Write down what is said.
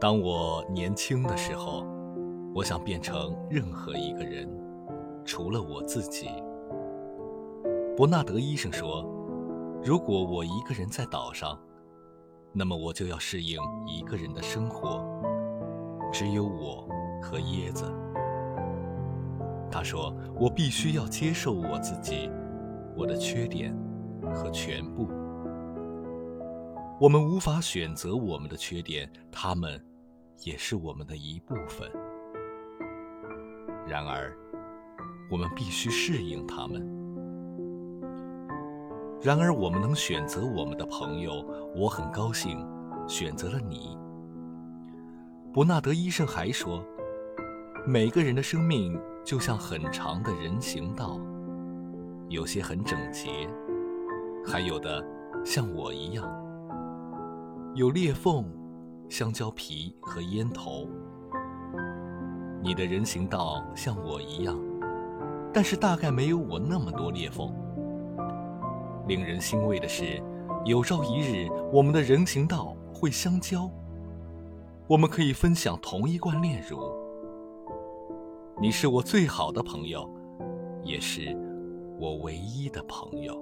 当我年轻的时候，我想变成任何一个人，除了我自己。伯纳德医生说，如果我一个人在岛上，那么我就要适应一个人的生活，只有我和椰子。他说，我必须要接受我自己，我的缺点和全部。我们无法选择我们的缺点，他们也是我们的一部分。然而，我们必须适应他们。然而，我们能选择我们的朋友，我很高兴选择了你。伯纳德医生还说，每个人的生命就像很长的人行道，有些很整洁，还有的像我一样，有裂缝、香蕉皮和烟头。你的人行道像我一样，但是大概没有我那么多裂缝。令人欣慰的是，有朝一日我们的人行道会相交，我们可以分享同一罐炼乳。你是我最好的朋友，也是我唯一的朋友。